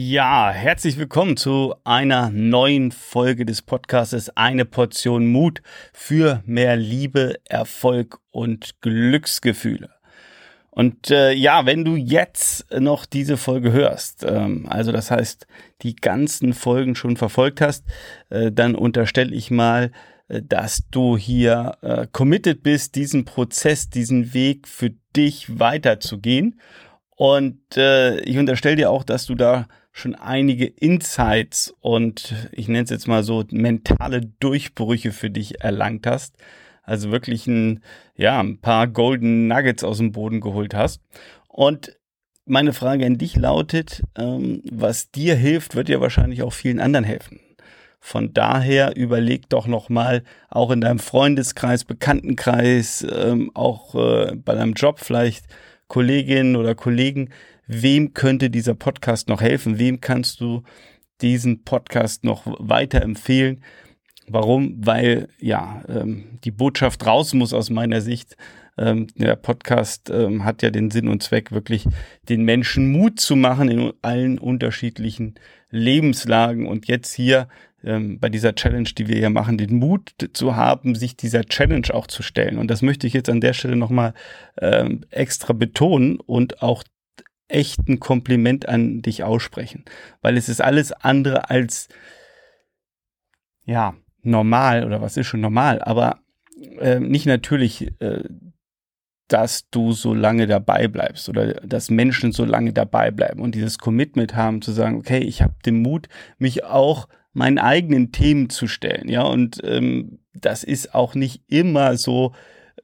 Ja, herzlich willkommen zu einer neuen Folge des Podcasts Eine Portion Mut für mehr Liebe, Erfolg und Glücksgefühle. Und äh, ja, wenn du jetzt noch diese Folge hörst, ähm, also das heißt, die ganzen Folgen schon verfolgt hast, äh, dann unterstelle ich mal, äh, dass du hier äh, committed bist, diesen Prozess, diesen Weg für dich weiterzugehen. Und äh, ich unterstelle dir auch, dass du da schon einige Insights und ich nenne es jetzt mal so mentale Durchbrüche für dich erlangt hast. Also wirklich ein, ja, ein paar Golden Nuggets aus dem Boden geholt hast. Und meine Frage an dich lautet, ähm, was dir hilft, wird dir wahrscheinlich auch vielen anderen helfen. Von daher überleg doch nochmal, auch in deinem Freundeskreis, Bekanntenkreis, ähm, auch äh, bei deinem Job vielleicht, Kolleginnen oder Kollegen, wem könnte dieser Podcast noch helfen? Wem kannst du diesen Podcast noch weiterempfehlen? Warum? Weil ja ähm, die Botschaft raus muss aus meiner Sicht. Ähm, der Podcast ähm, hat ja den Sinn und Zweck, wirklich den Menschen Mut zu machen in allen unterschiedlichen Lebenslagen. Und jetzt hier ähm, bei dieser Challenge, die wir hier machen, den Mut zu haben, sich dieser Challenge auch zu stellen. Und das möchte ich jetzt an der Stelle nochmal extra betonen und auch echten Kompliment an dich aussprechen, weil es ist alles andere als ja normal oder was ist schon normal, aber äh, nicht natürlich, äh, dass du so lange dabei bleibst oder dass Menschen so lange dabei bleiben. Und dieses Commitment haben zu sagen, okay, ich habe den Mut, mich auch meinen eigenen Themen zu stellen, ja. Und ähm, das ist auch nicht immer so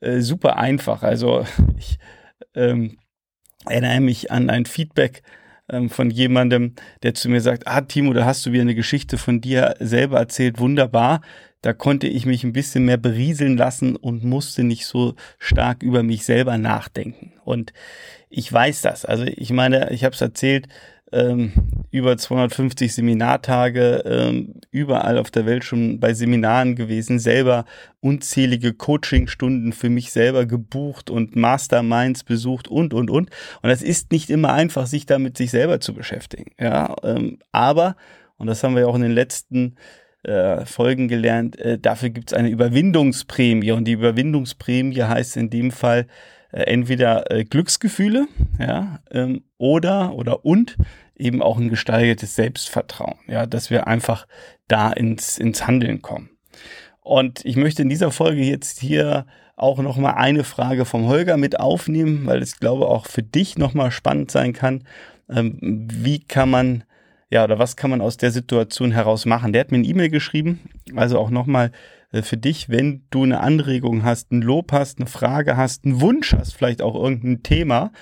äh, super einfach. Also ich ähm, erinnere mich an ein Feedback ähm, von jemandem, der zu mir sagt, ah Timo, da hast du wieder eine Geschichte von dir selber erzählt, wunderbar. Da konnte ich mich ein bisschen mehr berieseln lassen und musste nicht so stark über mich selber nachdenken. Und ich weiß das. Also ich meine, ich habe es erzählt, ähm, über 250 Seminartage, ähm, überall auf der Welt schon bei Seminaren gewesen, selber unzählige Coachingstunden für mich selber gebucht und Masterminds besucht und, und, und. Und das ist nicht immer einfach, sich damit sich selber zu beschäftigen. Ja, ähm, aber, und das haben wir auch in den letzten äh, Folgen gelernt, äh, dafür gibt es eine Überwindungsprämie. Und die Überwindungsprämie heißt in dem Fall, entweder äh, Glücksgefühle, ja, ähm, oder oder und eben auch ein gesteigertes Selbstvertrauen, ja, dass wir einfach da ins, ins Handeln kommen. Und ich möchte in dieser Folge jetzt hier auch nochmal eine Frage vom Holger mit aufnehmen, weil es glaube auch für dich nochmal spannend sein kann. Ähm, wie kann man, ja, oder was kann man aus der Situation heraus machen? Der hat mir eine E-Mail geschrieben, also auch nochmal äh, für dich, wenn du eine Anregung hast, ein Lob hast, eine Frage hast, einen Wunsch hast, vielleicht auch irgendein Thema,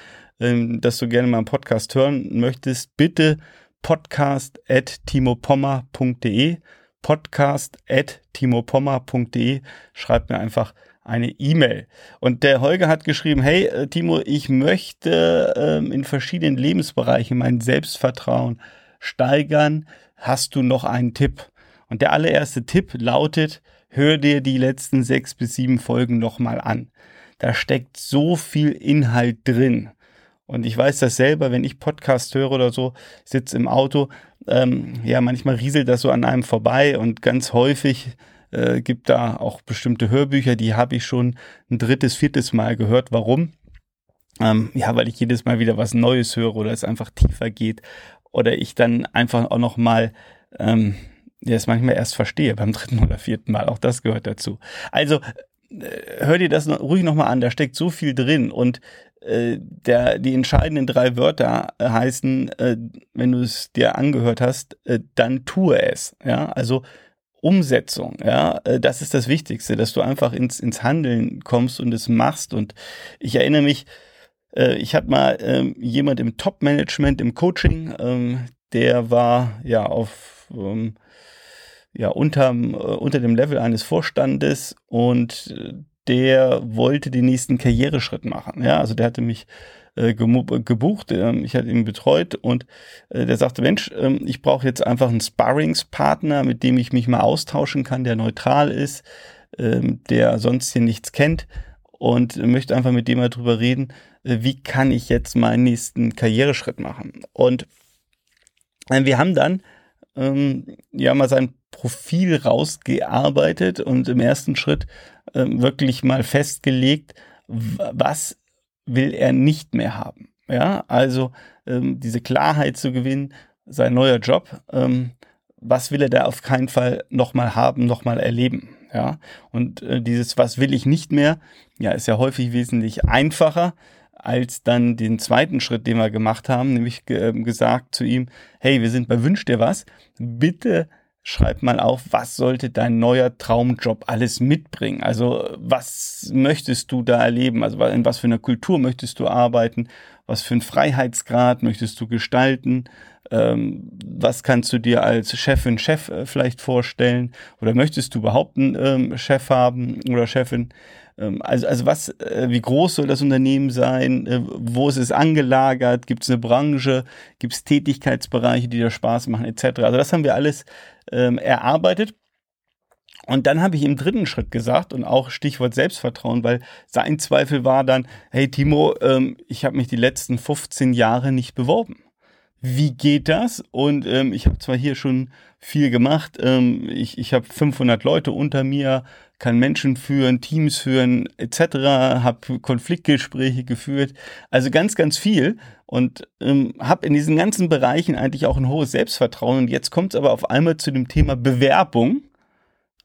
ähm, das du gerne mal im Podcast hören möchtest, bitte podcast at timopommer.de podcast at timopommer.de schreib mir einfach eine E-Mail. Und der Holger hat geschrieben, hey äh, Timo, ich möchte ähm, in verschiedenen Lebensbereichen mein Selbstvertrauen steigern. Hast du noch einen Tipp? Und der allererste Tipp lautet, hör dir die letzten sechs bis sieben Folgen nochmal an. Da steckt so viel Inhalt drin. Und ich weiß das selber, wenn ich Podcast höre oder so, sitze im Auto, ähm, ja, manchmal rieselt das so an einem vorbei und ganz häufig äh, gibt da auch bestimmte Hörbücher, die habe ich schon ein drittes, viertes Mal gehört. Warum? Ähm, ja, weil ich jedes Mal wieder was Neues höre oder es einfach tiefer geht oder ich dann einfach auch noch mal ähm, es manchmal erst verstehe beim dritten oder vierten Mal. Auch das gehört dazu. Also äh, hör dir das ruhig nochmal an, da steckt so viel drin und äh, der, die entscheidenden drei Wörter äh, heißen, äh, wenn du es dir angehört hast, äh, dann tue es. Ja, also Umsetzung, ja, äh, das ist das Wichtigste, dass du einfach ins, ins Handeln kommst und es machst. Und ich erinnere mich, äh, ich hatte mal ähm, jemand im Top-Management, im Coaching, ähm, der war ja auf ähm, ja unterm, unter dem Level eines Vorstandes und der wollte den nächsten Karriereschritt machen. Ja, also der hatte mich äh, gebucht, äh, ich hatte ihn betreut und äh, der sagte, Mensch, ähm, ich brauche jetzt einfach einen Sparringspartner, mit dem ich mich mal austauschen kann, der neutral ist, ähm, der sonst hier nichts kennt und möchte einfach mit dem mal drüber reden, äh, wie kann ich jetzt meinen nächsten Karriereschritt machen. Und äh, wir haben dann ähm, ja mal sein Profil rausgearbeitet und im ersten Schritt ähm, wirklich mal festgelegt, was will er nicht mehr haben. Ja, also ähm, diese Klarheit zu gewinnen, sein neuer Job, ähm, was will er da auf keinen Fall nochmal haben, nochmal erleben. Ja, und äh, dieses, was will ich nicht mehr, ja, ist ja häufig wesentlich einfacher als dann den zweiten Schritt, den wir gemacht haben, nämlich äh, gesagt zu ihm, hey, wir sind bei Wünsch dir was, bitte schreib mal auf, was sollte dein neuer Traumjob alles mitbringen? Also was möchtest du da erleben? Also in was für einer Kultur möchtest du arbeiten? Was für einen Freiheitsgrad möchtest du gestalten? Ähm, was kannst du dir als Chefin, Chef äh, vielleicht vorstellen? Oder möchtest du überhaupt einen ähm, Chef haben oder Chefin? Ähm, also, also was, äh, wie groß soll das Unternehmen sein? Äh, wo ist es angelagert? Gibt es eine Branche? Gibt es Tätigkeitsbereiche, die da Spaß machen, etc.? Also das haben wir alles ähm, erarbeitet. Und dann habe ich im dritten Schritt gesagt und auch Stichwort Selbstvertrauen, weil sein Zweifel war dann, hey Timo, ähm, ich habe mich die letzten 15 Jahre nicht beworben wie geht das? Und ähm, ich habe zwar hier schon viel gemacht, ähm, ich, ich habe 500 Leute unter mir, kann Menschen führen, Teams führen etc., habe Konfliktgespräche geführt, also ganz, ganz viel und ähm, habe in diesen ganzen Bereichen eigentlich auch ein hohes Selbstvertrauen. Und jetzt kommt es aber auf einmal zu dem Thema Bewerbung.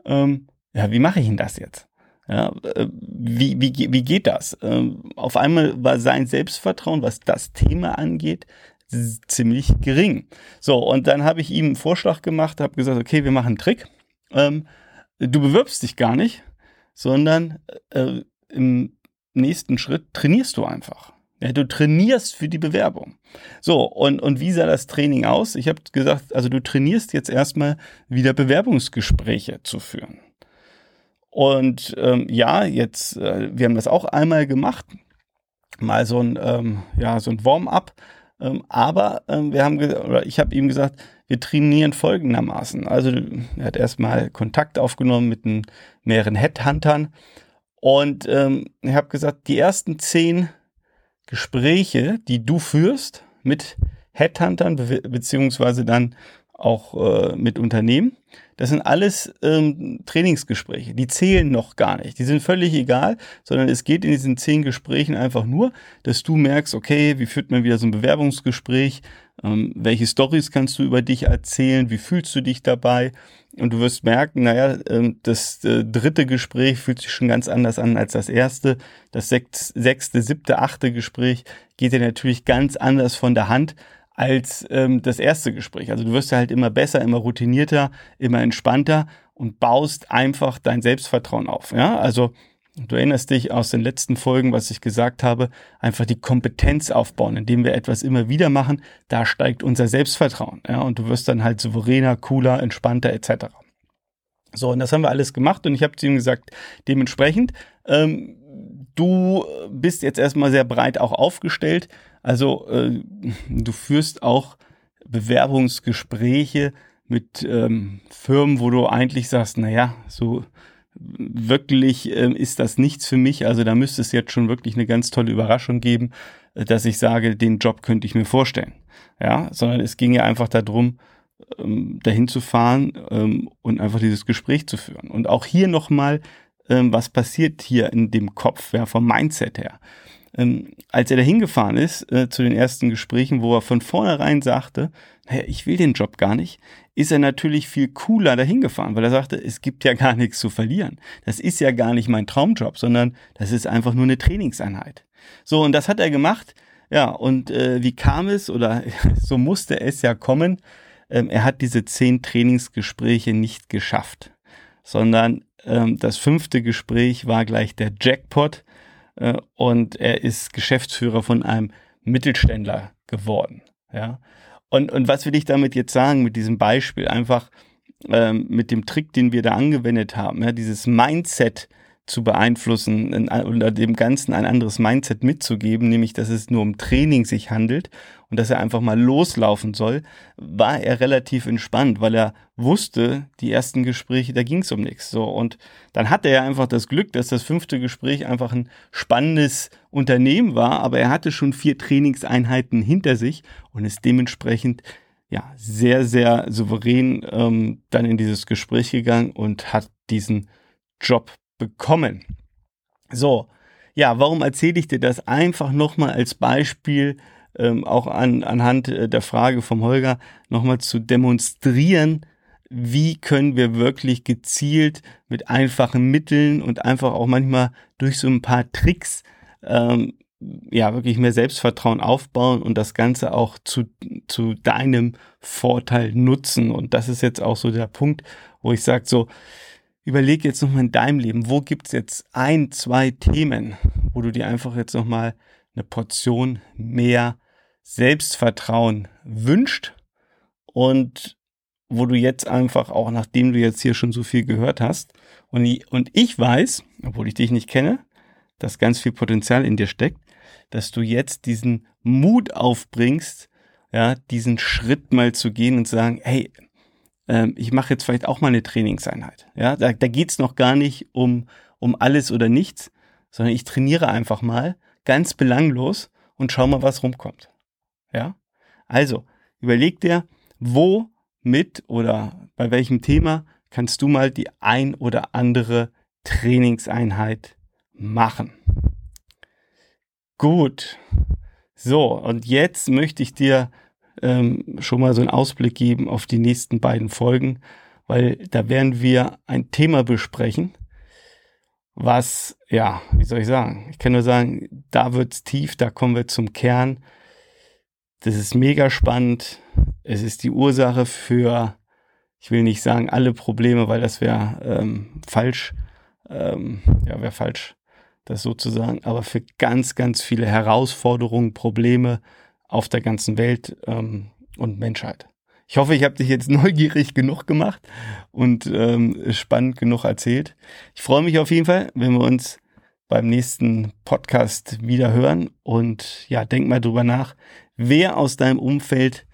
Ähm, ja, wie mache ich denn das jetzt? Ja, äh, wie, wie, wie geht das? Ähm, auf einmal war sein Selbstvertrauen, was das Thema angeht, ziemlich gering. So, und dann habe ich ihm einen Vorschlag gemacht, habe gesagt, okay, wir machen einen Trick. Ähm, du bewirbst dich gar nicht, sondern äh, im nächsten Schritt trainierst du einfach. Ja, du trainierst für die Bewerbung. So, und, und wie sah das Training aus? Ich habe gesagt, also du trainierst jetzt erstmal wieder Bewerbungsgespräche zu führen. Und ähm, ja, jetzt, äh, wir haben das auch einmal gemacht, mal so ein, ähm, ja, so ein Warm-up ähm, aber ähm, wir haben, oder ich habe ihm gesagt, wir trainieren folgendermaßen. Also er hat erstmal Kontakt aufgenommen mit den, mehreren Headhuntern und ähm, ich habe gesagt, die ersten zehn Gespräche, die du führst mit Headhuntern be beziehungsweise dann auch äh, mit Unternehmen. Das sind alles ähm, Trainingsgespräche. Die zählen noch gar nicht. Die sind völlig egal, sondern es geht in diesen zehn Gesprächen einfach nur, dass du merkst, okay, wie führt man wieder so ein Bewerbungsgespräch? Ähm, welche Stories kannst du über dich erzählen? Wie fühlst du dich dabei? Und du wirst merken, naja, ähm, das äh, dritte Gespräch fühlt sich schon ganz anders an als das erste. Das sechste, siebte, achte Gespräch geht dir natürlich ganz anders von der Hand als ähm, das erste Gespräch. Also du wirst ja halt immer besser, immer routinierter, immer entspannter und baust einfach dein Selbstvertrauen auf. Ja, also du erinnerst dich aus den letzten Folgen, was ich gesagt habe, einfach die Kompetenz aufbauen, indem wir etwas immer wieder machen, da steigt unser Selbstvertrauen. Ja, und du wirst dann halt souveräner, cooler, entspannter etc. So, und das haben wir alles gemacht und ich habe zu ihm gesagt, dementsprechend, ähm, du bist jetzt erstmal sehr breit auch aufgestellt. Also äh, du führst auch Bewerbungsgespräche mit ähm, Firmen, wo du eigentlich sagst, naja, so wirklich ähm, ist das nichts für mich. Also da müsste es jetzt schon wirklich eine ganz tolle Überraschung geben, äh, dass ich sage, den Job könnte ich mir vorstellen. Ja, sondern es ging ja einfach darum, ähm, dahin zu fahren ähm, und einfach dieses Gespräch zu führen. Und auch hier nochmal, ähm, was passiert hier in dem Kopf, ja, vom Mindset her ähm, als er da hingefahren ist äh, zu den ersten Gesprächen, wo er von vornherein sagte, naja, ich will den Job gar nicht, ist er natürlich viel cooler dahin gefahren, weil er sagte, es gibt ja gar nichts zu verlieren. Das ist ja gar nicht mein Traumjob, sondern das ist einfach nur eine Trainingseinheit. So, und das hat er gemacht. Ja, und äh, wie kam es oder so musste es ja kommen? Ähm, er hat diese zehn Trainingsgespräche nicht geschafft, sondern ähm, das fünfte Gespräch war gleich der Jackpot äh, und er ist Geschäftsführer von einem Mittelständler geworden. Ja. Und, und was will ich damit jetzt sagen mit diesem Beispiel? Einfach ähm, mit dem Trick, den wir da angewendet haben, ja, dieses Mindset zu beeinflussen oder dem Ganzen ein anderes Mindset mitzugeben, nämlich dass es nur um Training sich handelt und dass er einfach mal loslaufen soll, war er relativ entspannt, weil er wusste, die ersten Gespräche, da ging es um nichts. So und dann hatte er einfach das Glück, dass das fünfte Gespräch einfach ein spannendes Unternehmen war, aber er hatte schon vier Trainingseinheiten hinter sich und ist dementsprechend ja sehr, sehr souverän ähm, dann in dieses Gespräch gegangen und hat diesen Job bekommen. So, ja, warum erzähle ich dir das einfach nochmal als Beispiel, ähm, auch an, anhand äh, der Frage vom Holger, nochmal zu demonstrieren, wie können wir wirklich gezielt mit einfachen Mitteln und einfach auch manchmal durch so ein paar Tricks ähm, ja wirklich mehr Selbstvertrauen aufbauen und das Ganze auch zu, zu deinem Vorteil nutzen. Und das ist jetzt auch so der Punkt, wo ich sage, so, überleg jetzt nochmal in deinem Leben, wo gibt's jetzt ein, zwei Themen, wo du dir einfach jetzt nochmal eine Portion mehr Selbstvertrauen wünscht und wo du jetzt einfach auch, nachdem du jetzt hier schon so viel gehört hast, und, und ich weiß, obwohl ich dich nicht kenne, dass ganz viel Potenzial in dir steckt, dass du jetzt diesen Mut aufbringst, ja, diesen Schritt mal zu gehen und sagen, hey, ähm, ich mache jetzt vielleicht auch mal eine Trainingseinheit. Ja, da, da geht's noch gar nicht um, um alles oder nichts, sondern ich trainiere einfach mal ganz belanglos und schau mal, was rumkommt. Ja, also überleg dir, wo mit oder bei welchem Thema kannst du mal die ein oder andere Trainingseinheit machen. Gut. So, und jetzt möchte ich dir ähm, schon mal so einen Ausblick geben auf die nächsten beiden Folgen, weil da werden wir ein Thema besprechen, was, ja, wie soll ich sagen? Ich kann nur sagen, da wird's tief, da kommen wir zum Kern. Das ist mega spannend. Es ist die Ursache für, ich will nicht sagen alle Probleme, weil das wäre ähm, falsch, ähm, ja, wäre falsch das sozusagen, aber für ganz, ganz viele Herausforderungen, Probleme auf der ganzen Welt ähm, und Menschheit. Ich hoffe, ich habe dich jetzt neugierig genug gemacht und ähm, spannend genug erzählt. Ich freue mich auf jeden Fall, wenn wir uns beim nächsten Podcast wieder hören. Und ja, denk mal drüber nach, wer aus deinem Umfeld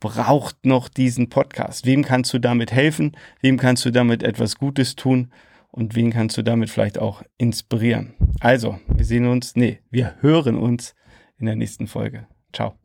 braucht noch diesen Podcast? Wem kannst du damit helfen? Wem kannst du damit etwas Gutes tun? und wen kannst du damit vielleicht auch inspirieren. Also, wir sehen uns, nee, wir hören uns in der nächsten Folge. Ciao.